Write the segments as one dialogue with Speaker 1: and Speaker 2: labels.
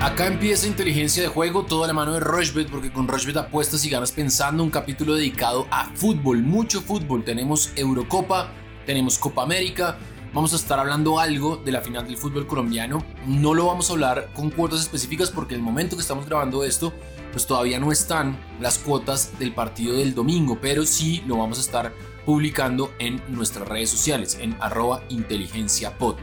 Speaker 1: Acá empieza inteligencia de juego, toda la mano de Rochbet, porque con Rochbet apuestas y ganas pensando un capítulo dedicado a fútbol, mucho fútbol. Tenemos Eurocopa, tenemos Copa América, vamos a estar hablando algo de la final del fútbol colombiano. No lo vamos a hablar con cuotas específicas porque el momento que estamos grabando esto, pues todavía no están las cuotas del partido del domingo, pero sí lo vamos a estar publicando en nuestras redes sociales, en arroba inteligenciapod.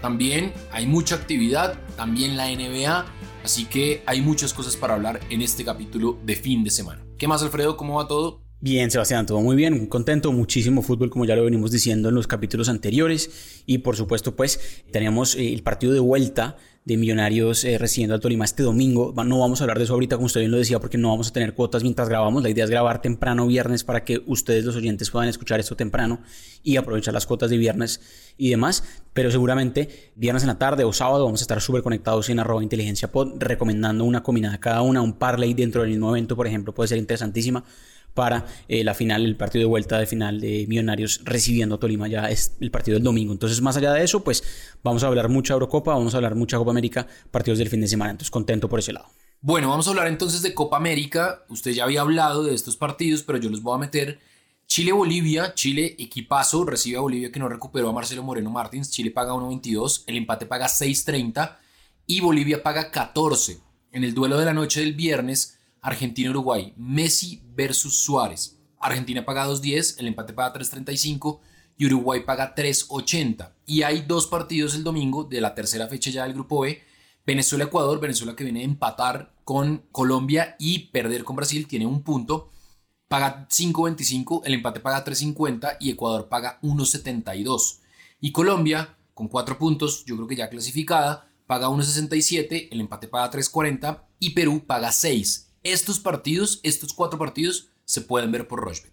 Speaker 1: También hay mucha actividad, también la NBA, así que hay muchas cosas para hablar en este capítulo de fin de semana. ¿Qué más, Alfredo? ¿Cómo va todo?
Speaker 2: Bien, Sebastián, todo muy bien, contento, muchísimo fútbol como ya lo venimos diciendo en los capítulos anteriores y por supuesto pues tenemos eh, el partido de vuelta de Millonarios eh, recibiendo al Tolima este domingo. No vamos a hablar de eso ahorita, como usted bien lo decía, porque no vamos a tener cuotas mientras grabamos. La idea es grabar temprano viernes para que ustedes, los oyentes, puedan escuchar esto temprano y aprovechar las cuotas de viernes y demás. Pero seguramente viernes en la tarde o sábado vamos a estar súper conectados en arroba inteligencia pod, recomendando una combinada cada una, un parlay dentro del mismo evento, por ejemplo, puede ser interesantísima para eh, la final, el partido de vuelta de final de Millonarios recibiendo a Tolima, ya es el partido del domingo. Entonces, más allá de eso, pues vamos a hablar mucha Eurocopa, vamos a hablar mucha Copa América, partidos del fin de semana. Entonces, contento por ese lado.
Speaker 1: Bueno, vamos a hablar entonces de Copa América. Usted ya había hablado de estos partidos, pero yo los voy a meter. Chile-Bolivia, Chile equipazo, recibe a Bolivia que no recuperó a Marcelo Moreno Martins, Chile paga 1.22, el empate paga 6.30 y Bolivia paga 14. En el duelo de la noche del viernes, Argentina-Uruguay, Messi versus Suárez. Argentina paga 2.10, el empate paga 3.35 y Uruguay paga 3.80. Y hay dos partidos el domingo de la tercera fecha ya del grupo B. Venezuela-Ecuador, Venezuela que viene a empatar con Colombia y perder con Brasil, tiene un punto. Paga 5.25, el empate paga 3.50 y Ecuador paga 1.72. Y Colombia, con cuatro puntos, yo creo que ya clasificada, paga 1.67, el empate paga 3.40 y Perú paga 6 estos partidos, estos cuatro partidos, se pueden ver por Rochbet.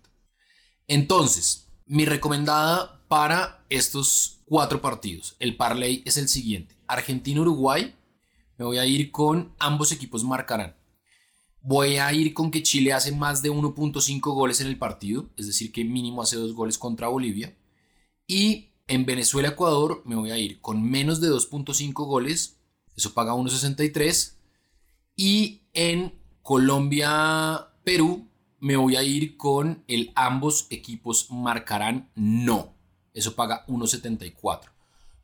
Speaker 1: Entonces, mi recomendada para estos cuatro partidos, el parlay es el siguiente. Argentina-Uruguay, me voy a ir con ambos equipos marcarán. Voy a ir con que Chile hace más de 1.5 goles en el partido, es decir, que mínimo hace dos goles contra Bolivia. Y en Venezuela-Ecuador me voy a ir con menos de 2.5 goles, eso paga 1.63. Y Colombia-Perú, me voy a ir con el ambos equipos marcarán no. Eso paga 1.74.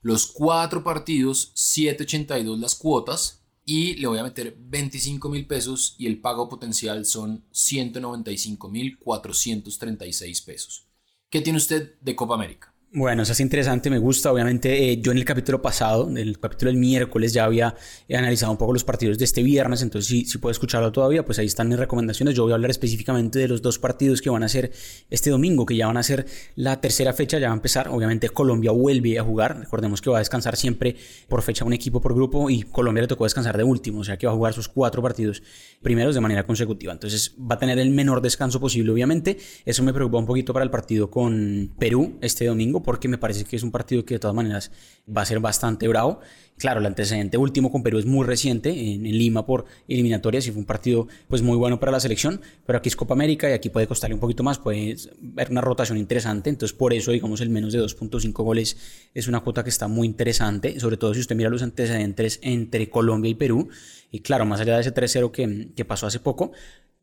Speaker 1: Los cuatro partidos, 7.82 las cuotas. Y le voy a meter 25 mil pesos y el pago potencial son 195 mil 436 pesos. ¿Qué tiene usted de Copa América?
Speaker 2: Bueno, eso es interesante, me gusta. Obviamente, eh, yo en el capítulo pasado, en el capítulo del miércoles, ya había analizado un poco los partidos de este viernes, entonces si, si puedo escucharlo todavía, pues ahí están mis recomendaciones. Yo voy a hablar específicamente de los dos partidos que van a ser este domingo, que ya van a ser la tercera fecha, ya va a empezar. Obviamente, Colombia vuelve a jugar. Recordemos que va a descansar siempre por fecha un equipo por grupo y Colombia le tocó descansar de último, o sea que va a jugar sus cuatro partidos primeros de manera consecutiva. Entonces, va a tener el menor descanso posible, obviamente. Eso me preocupa un poquito para el partido con Perú este domingo porque me parece que es un partido que de todas maneras va a ser bastante bravo. Claro, el antecedente último con Perú es muy reciente, en, Lima por eliminatorias y fue un partido pues muy bueno para la selección, pero aquí es Copa América y aquí puede costarle un poquito más, puede ver una rotación interesante, entonces por eso digamos el menos de 2.5 goles es una cuota que está muy interesante, sobre todo si usted mira los antecedentes entre Colombia y Perú, y claro, más allá de ese 3-0 que, que pasó hace poco,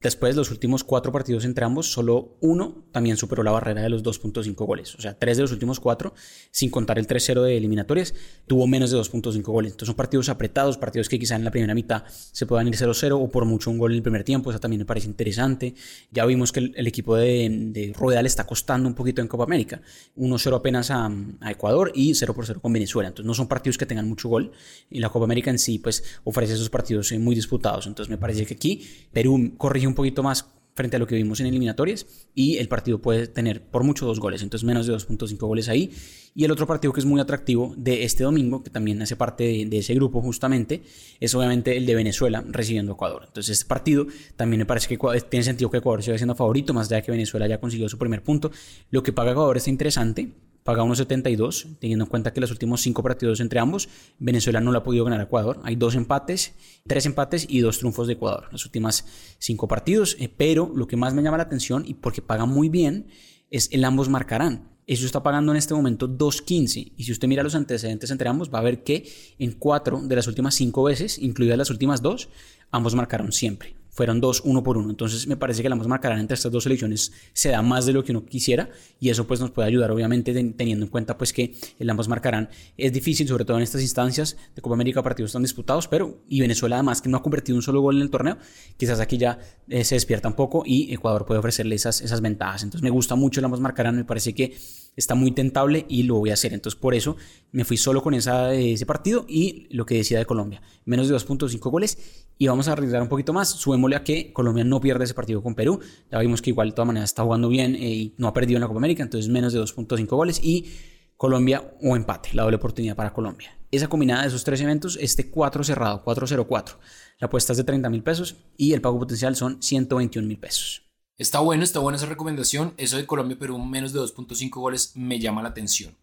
Speaker 2: Después, los últimos cuatro partidos entre ambos, solo uno también superó la barrera de los 2.5 goles. O sea, tres de los últimos cuatro, sin contar el 3-0 de eliminatorias, tuvo menos de 2.5 goles. Entonces son partidos apretados, partidos que quizá en la primera mitad se puedan ir 0-0 o por mucho un gol en el primer tiempo. Eso también me parece interesante. Ya vimos que el, equipo de, de Rueda le está costando un poquito en Copa América. 1-0 apenas a, Ecuador y 0 por 0 con Venezuela. Entonces no son partidos que tengan mucho gol. Y la Copa América en sí, pues ofrece esos partidos eh, muy disputados. Entonces me parece que aquí Perú corrige un poquito más frente a lo que vimos en eliminatorias y el partido puede tener por mucho dos goles, entonces menos de 2.5 goles ahí. Y el otro partido que es muy atractivo de este domingo, que también hace parte de, ese grupo justamente, es obviamente el de Venezuela recibiendo a Ecuador. Entonces este partido también me parece que tiene sentido que Ecuador siga siendo favorito, más allá de que Venezuela ya consiguió su primer punto. Lo que paga Ecuador está interesante paga 1.72, teniendo en cuenta que los últimos cinco partidos entre ambos, Venezuela no lo ha podido ganar a Ecuador. Hay dos empates, tres empates y dos triunfos de Ecuador, los últimos cinco partidos. Eh, pero lo que más me llama la atención y porque paga muy bien es el ambos marcarán. eso está pagando en este momento 2.15. Y si usted mira los antecedentes entre ambos, va a ver que en cuatro de las últimas cinco veces, incluidas las últimas dos, ambos marcaron siempre fueron dos uno por uno. Entonces me parece que la ambos marcarán entre estas dos selecciones se da más de lo que uno quisiera y eso pues nos puede ayudar obviamente teniendo en cuenta pues que el ambos marcarán es difícil sobre todo en estas instancias de Copa América partidos tan disputados pero y Venezuela además que no ha convertido un solo gol en el torneo quizás aquí ya eh, se despierta un poco y Ecuador puede ofrecerle esas, esas ventajas entonces me gusta mucho el ambos marcarán me parece que está muy tentable y lo voy a hacer. Entonces, por eso me fui solo con esa, ese partido y lo que decía de Colombia. Menos de 2.5 goles y vamos a arriesgar un poquito más. A que Colombia no pierde ese partido con Perú. Ya vimos que igual de todas maneras está jugando bien eh, y no ha perdido en la Copa América, entonces menos de 2.5 goles y Colombia o empate, la doble oportunidad para Colombia. Esa combinada de esos tres eventos, este 4 cerrado, 404. La apuesta es de 30 mil pesos y el pago potencial son 121 mil pesos.
Speaker 1: Está bueno, está buena esa recomendación. Eso de Colombia, Perú, menos de 2.5 goles me llama la atención.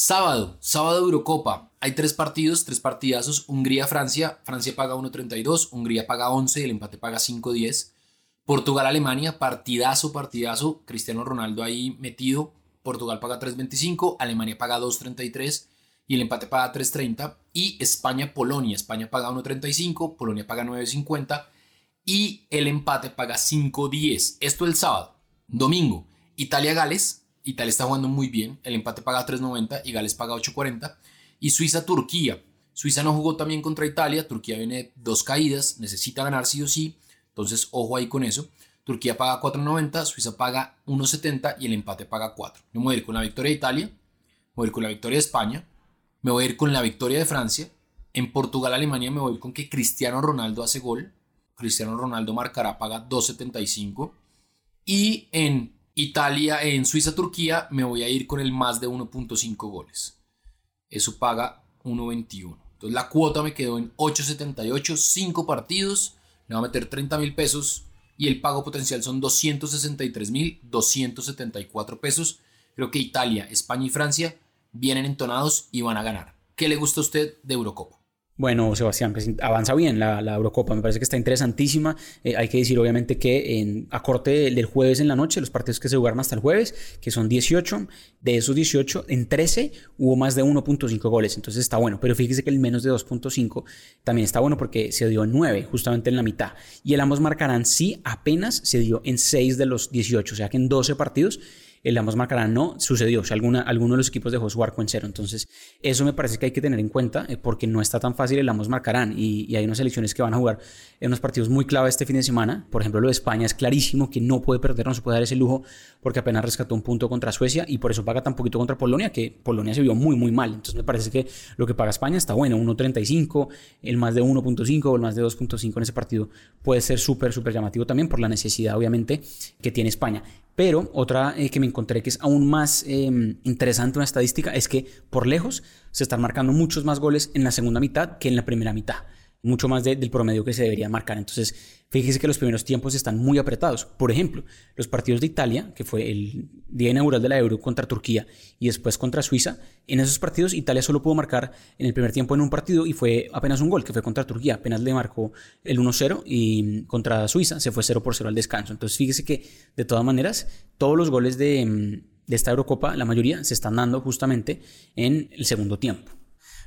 Speaker 1: Sábado, sábado Eurocopa. Hay tres partidos, tres partidazos. Hungría-Francia. Francia paga 1.32, Hungría paga 11, el empate paga 5.10. Portugal-Alemania, partidazo, partidazo. Cristiano Ronaldo ahí metido. Portugal paga 3.25, Alemania paga 2.33 y el empate paga 3.30. Y España-Polonia. España paga 1.35, Polonia paga 9.50 y el empate paga 5.10. Esto el sábado. Domingo, Italia-Gales. Italia está jugando muy bien. El empate paga 3.90 y Gales paga 8.40. Y Suiza-Turquía. Suiza no jugó también contra Italia. Turquía viene dos caídas. Necesita ganar sí o sí. Entonces, ojo ahí con eso. Turquía paga 4.90, Suiza paga 1.70 y el empate paga 4. me voy a ir con la victoria de Italia, me voy a ir con la victoria de España, me voy a ir con la victoria de Francia. En Portugal-Alemania me voy a ir con que Cristiano Ronaldo hace gol. Cristiano Ronaldo marcará, paga 2.75. Y en Italia, en Suiza-Turquía, me voy a ir con el más de 1.5 goles. Eso paga 1.21. Entonces la cuota me quedó en 8.78, 5 partidos. Me va a meter 30 mil pesos y el pago potencial son 263 mil 274 pesos. Creo que Italia, España y Francia vienen entonados y van a ganar. ¿Qué le gusta a usted de Eurocopa?
Speaker 2: Bueno, Sebastián, pues avanza bien la, Eurocopa, me parece que está interesantísima. Eh, hay que decir, obviamente, que en, a corte del jueves en la noche, los partidos que se jugaron hasta el jueves, que son 18, de esos 18, en 13 hubo más de 1.5 goles, entonces está bueno. Pero fíjese que el menos de 2.5 también está bueno porque se dio en 9, justamente en la mitad. Y el ambos marcarán sí, apenas se dio en 6 de los 18, o sea que en 12 partidos el ambos marcarán no sucedió. O sea, alguna, alguno de los equipos dejó su arco en cero. Entonces, eso me parece que hay que tener en cuenta eh, porque no está tan fácil el ambos marcarán. Y, hay unas selecciones que van a jugar en unos partidos muy clave este fin de semana. Por ejemplo, lo de España es clarísimo que no puede perder, no se puede dar ese lujo porque apenas rescató un punto contra Suecia y por eso paga tan poquito contra Polonia, que Polonia se vio muy, muy mal. Entonces, me parece que lo que paga España está bueno. 1.35, el más de 1.5 o el más de 2.5 en ese partido puede ser súper, súper llamativo también por la necesidad, obviamente, que tiene España. Pero otra eh, que me encontré que es aún más em, interesante, una estadística, es que por lejos se están marcando muchos más goles en la segunda mitad que en la primera mitad mucho más del promedio que se debería marcar. Entonces, fíjese que los primeros tiempos están muy apretados. Por ejemplo, los partidos de Italia, que fue el día inaugural de la Euro contra Turquía y después contra Suiza, en esos partidos Italia solo pudo marcar en el primer tiempo en un partido y fue apenas un gol, que fue contra Turquía. Apenas le marcó el 1-0 y contra Suiza se fue 0 por 0 al descanso. Entonces, fíjese que de todas maneras, todos los goles de, de esta Eurocopa, la mayoría, se están dando justamente en el segundo tiempo.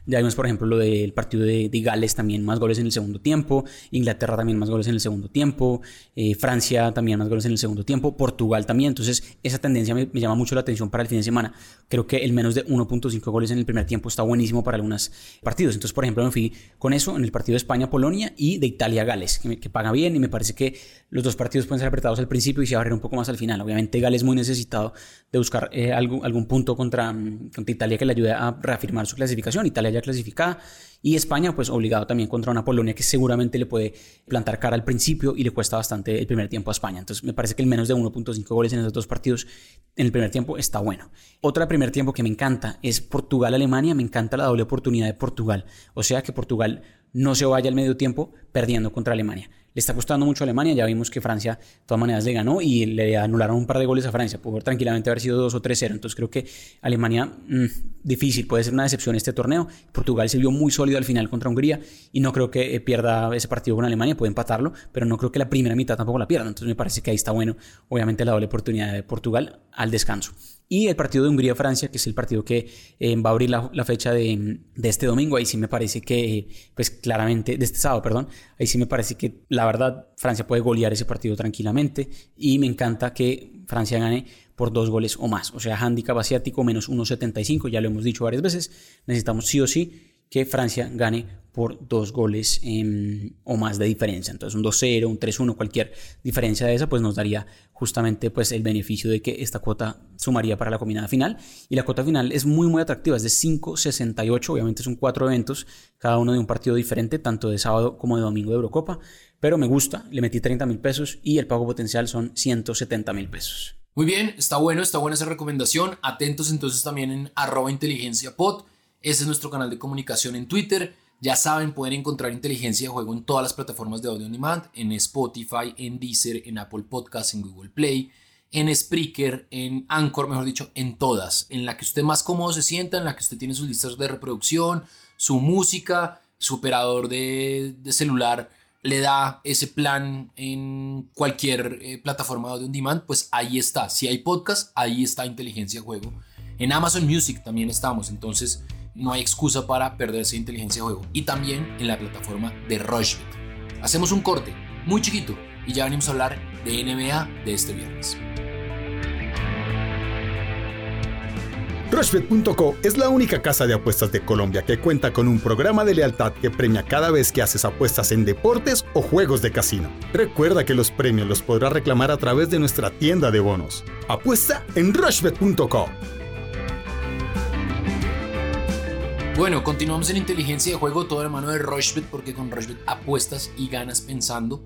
Speaker 2: Ya vimos, por ejemplo, lo del partido de, Gales también más goles en el segundo tiempo, Inglaterra también más goles en el segundo tiempo, eh, Francia también más goles en el segundo tiempo, Portugal también. Entonces, esa tendencia me, llama mucho la atención para el fin de semana. Creo que el menos de 1.5 goles en el primer tiempo está buenísimo para algunos partidos. Entonces, por ejemplo, me fui con eso en el partido de España-Polonia y de Italia-Gales, que, paga bien y me parece que los dos partidos pueden ser apretados al principio y se abrir un poco más al final. Obviamente, Gales muy necesitado de buscar eh, algún, algún punto contra, contra Italia que le ayude a reafirmar su clasificación. Italia ya clasificada. Y España, pues obligado también contra una Polonia que seguramente le puede plantar cara al principio y le cuesta bastante el primer tiempo a España. Entonces me parece que el menos de 1.5 goles en esos dos partidos en el primer tiempo está bueno. Otra primer tiempo que me encanta es Portugal-Alemania. Me encanta la doble oportunidad de Portugal. O sea que Portugal no se vaya al medio tiempo perdiendo contra Alemania. Le está costando mucho a Alemania, ya vimos que Francia de todas maneras le ganó y le anularon un par de goles a Francia, pudo tranquilamente haber sido 2 o 3-0, entonces creo que Alemania mm, difícil, puede ser una decepción este torneo. Portugal se vio muy sólido al final contra Hungría y no creo que eh, pierda ese partido con Alemania, puede empatarlo, pero no creo que la primera mitad tampoco la pierda. Entonces me parece que ahí está bueno, obviamente, la doble oportunidad de Portugal al descanso. Y el partido de Hungría-Francia, que es el partido que eh, va a abrir la, fecha de, este domingo, ahí sí me parece que, pues claramente, de este sábado, perdón, ahí sí me parece que la verdad Francia puede golear ese partido tranquilamente y me encanta que Francia gane por dos goles o más. O sea, handicap asiático menos 1.75, ya lo hemos dicho varias veces. Necesitamos sí o sí que Francia gane por dos goles em, o más de diferencia. Entonces un 2-0, un 3-1, cualquier diferencia de esa, pues nos daría justamente pues, el beneficio de que esta cuota sumaría para la combinada final. Y la cuota final es muy, muy atractiva, es de 5.68, obviamente son cuatro eventos, cada uno de un partido diferente, tanto de sábado como de domingo de Eurocopa. Pero me gusta, le metí 30 mil pesos y el pago potencial son 170 mil pesos.
Speaker 1: Muy bien, está bueno, está buena esa recomendación. Atentos entonces también en arroba inteligencia. Ese es nuestro canal de comunicación en Twitter. Ya saben, pueden encontrar inteligencia de juego en todas las plataformas de audio on demand, en Spotify, en Deezer, en Apple Podcasts, en Google Play, en Spreaker, en Anchor, mejor dicho, en todas. En la que usted más cómodo se sienta, en la que usted tiene sus listas de reproducción, su música, su operador de, celular le da ese plan en cualquier eh, plataforma de audio on demand, pues ahí está. Si hay podcast, ahí está inteligencia de juego. En Amazon Music también estamos, entonces no hay excusa para perderse inteligencia de juego. Y también en la plataforma de Rushbit. Hacemos un corte muy chiquito y ya venimos a hablar de NBA de este viernes.
Speaker 3: Rushbet.co es la única casa de apuestas de Colombia que cuenta con un programa de lealtad que premia cada vez que haces apuestas en deportes o juegos de casino. Recuerda que los premios los podrás reclamar a través de nuestra tienda de bonos. Apuesta en Rushbet.co.
Speaker 1: Bueno, continuamos en inteligencia de juego, todo de mano de Rushbet, porque con Rushbet apuestas y ganas pensando.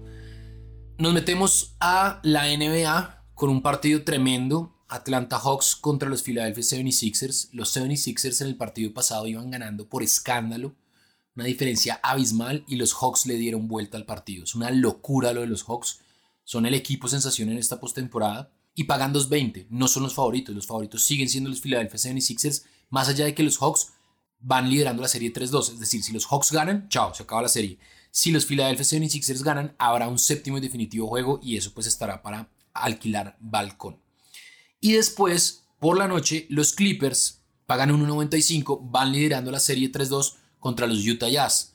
Speaker 1: Nos metemos a la NBA con un partido tremendo. Atlanta Hawks contra los Philadelphia 76ers. Los 76ers en el partido pasado iban ganando por escándalo, una diferencia abismal, y los Hawks le dieron vuelta al partido. Es una locura lo de los Hawks. Son el equipo sensación en esta postemporada y pagan 2.20. No son los favoritos, los favoritos siguen siendo los Philadelphia 76ers, más allá de que los Hawks van liderando la serie 3-2. Es decir, si los Hawks ganan, chao, se acaba la serie. Si los Philadelphia 76ers ganan, habrá un séptimo y definitivo juego y eso pues estará para alquilar balcón. Y después, por la noche, los Clippers pagan 1.95, van liderando la serie 3-2 contra los Utah Jazz.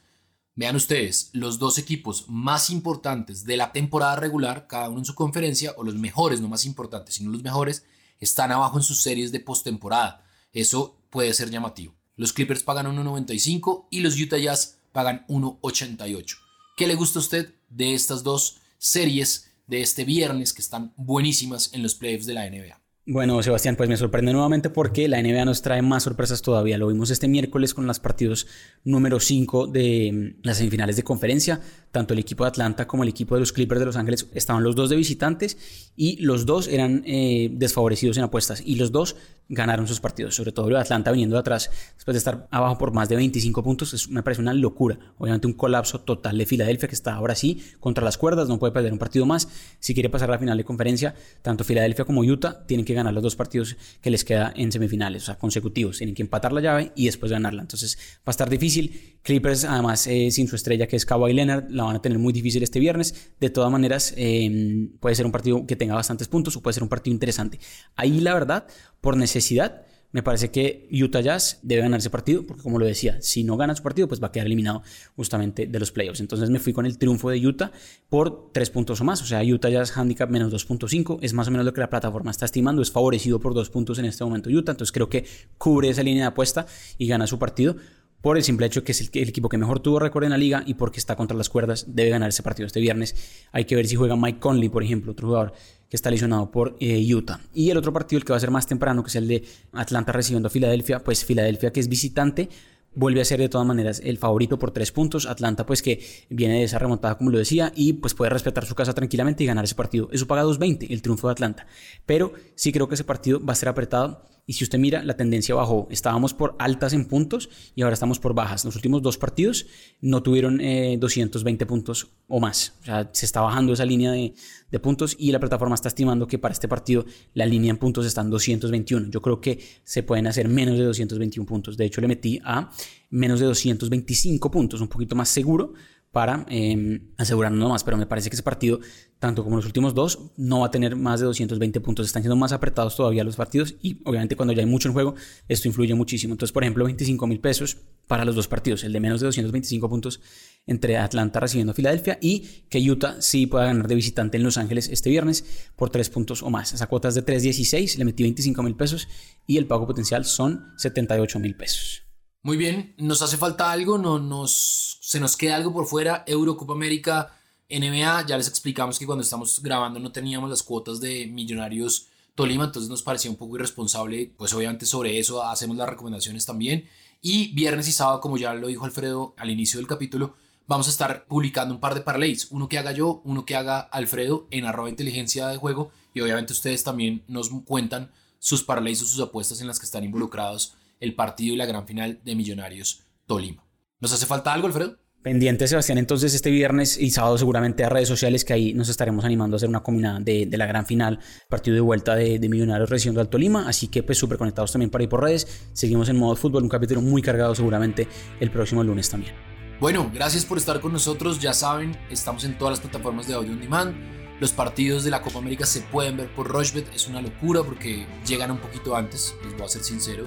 Speaker 1: Vean ustedes, los dos equipos más importantes de la temporada regular, cada uno en su conferencia, o los mejores, no más importantes, sino los mejores, están abajo en sus series de postemporada. Eso puede ser llamativo. Los Clippers pagan 1.95 y los Utah Jazz pagan 1.88. ¿Qué le gusta a usted de estas dos series de este viernes que están buenísimas en los playoffs de la NBA?
Speaker 2: Bueno, Sebastián, pues me sorprende nuevamente porque la NBA nos trae más sorpresas todavía. Lo vimos este miércoles con los partidos número 5 de mm, las semifinales de conferencia. Tanto el equipo de Atlanta como el equipo de los Clippers de Los Ángeles estaban los dos de visitantes y los dos eran eh, desfavorecidos en apuestas y los dos ganaron sus partidos. Sobre todo el de Atlanta viniendo de atrás después de estar abajo por más de 25 puntos. me parece una locura. Obviamente un colapso total de Filadelfia que está ahora sí contra las cuerdas. No puede perder un partido más. Si quiere pasar a la final de conferencia, tanto Filadelfia como Utah tienen que ganar los dos partidos que les queda en semifinales, o sea, consecutivos. Tienen que empatar la llave y después ganarla. Entonces va a estar difícil. Clippers, además, eh, sin su estrella que es Kawhi Leonard, la van a tener muy difícil este viernes. De todas maneras, em, puede ser un partido que tenga bastantes puntos o puede ser un partido interesante. Ahí, la verdad, por necesidad, me parece que Utah Jazz debe ganar ese partido, porque como lo decía, si no gana su partido, pues va a quedar eliminado justamente de los playoffs. Entonces me fui con el triunfo de Utah por tres puntos o más. O sea, Utah Jazz handicap menos 2.5 es más o menos lo que la plataforma está estimando. Es favorecido por dos puntos en este momento Utah. Entonces creo que cubre esa línea de apuesta y gana su partido por el simple hecho que es el, equipo que mejor tuvo récord en la liga y porque está contra las cuerdas, debe ganar ese partido este viernes. Hay que ver si juega Mike Conley, por ejemplo, otro jugador que está lesionado por eh, Utah. Y el otro partido, el que va a ser más temprano, que es el de Atlanta recibiendo a Filadelfia, pues Filadelfia que es visitante, vuelve a ser de todas maneras el favorito por tres puntos. Atlanta, pues que viene de esa remontada, como lo decía, y pues puede respetar su casa tranquilamente y ganar ese partido. Eso paga 2.20, el triunfo de Atlanta. Pero sí creo que ese partido va a ser apretado y si usted mira, la tendencia bajó. Estábamos por altas en puntos y ahora estamos por bajas. Los últimos dos partidos no tuvieron 220 eh, puntos o más. O sea, se está bajando esa línea de, de, puntos y la plataforma está estimando que para este partido la línea en puntos está en 221. Yo creo que se pueden hacer menos de 221 puntos. De hecho, le metí a menos de 225 puntos, un poquito más seguro para eh, asegurarnos más, pero me parece que ese partido, tanto como los últimos dos, no va a tener más de 220 puntos. Están siendo más apretados todavía los partidos y obviamente cuando ya hay mucho en juego, esto influye muchísimo. Entonces, por ejemplo, 25 mil pesos para los dos partidos, el de menos de 225 puntos entre Atlanta recibiendo a Filadelfia y que Utah sí pueda ganar de visitante en Los Ángeles este viernes por 3 puntos o más. Esa cuota es de 3.16, le metí 25 mil pesos y el pago potencial son 78 mil pesos.
Speaker 1: Muy bien, nos hace falta algo, no nos se nos queda algo por fuera, Euro, Copa América, NBA, ya les explicamos que cuando estamos grabando no teníamos las cuotas de Millonarios Tolima, entonces nos parecía un poco irresponsable, pues obviamente sobre eso hacemos las recomendaciones también. Y viernes y sábado, como ya lo dijo Alfredo al inicio del capítulo, vamos a estar publicando un par de parlays, uno que haga yo, uno que haga Alfredo en arroba inteligencia de juego y obviamente ustedes también nos cuentan sus parlays o sus apuestas en las que están involucrados el partido y la gran final de Millonarios Tolima. ¿Nos hace falta algo, Alfredo?
Speaker 2: Pendiente, Sebastián, entonces este viernes y sábado seguramente a redes sociales que ahí nos estaremos animando a hacer una combinada de, la gran final, partido de vuelta de, Millonarios recibiendo al Tolima, así que pues súper conectados también para ir por redes, seguimos en modo fútbol, un capítulo muy cargado seguramente el próximo lunes también.
Speaker 1: Bueno, gracias por estar con nosotros, ya saben, estamos en todas las plataformas de audio on demand, los partidos de la Copa América se pueden ver por Rochebet, es una locura porque llegan un poquito antes, les voy a ser sincero,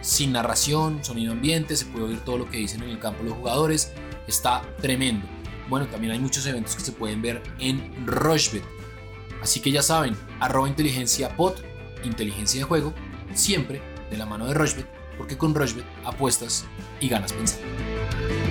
Speaker 1: sin narración, sonido ambiente, se puede oír todo lo que dicen en el campo los jugadores, está tremendo. Bueno, también hay muchos eventos que se pueden ver en Rochebet. Así que ya saben, arroba inteligencia pot, inteligencia de juego, siempre de la mano de Rochebet, porque con Rochebet apuestas y ganas pensando.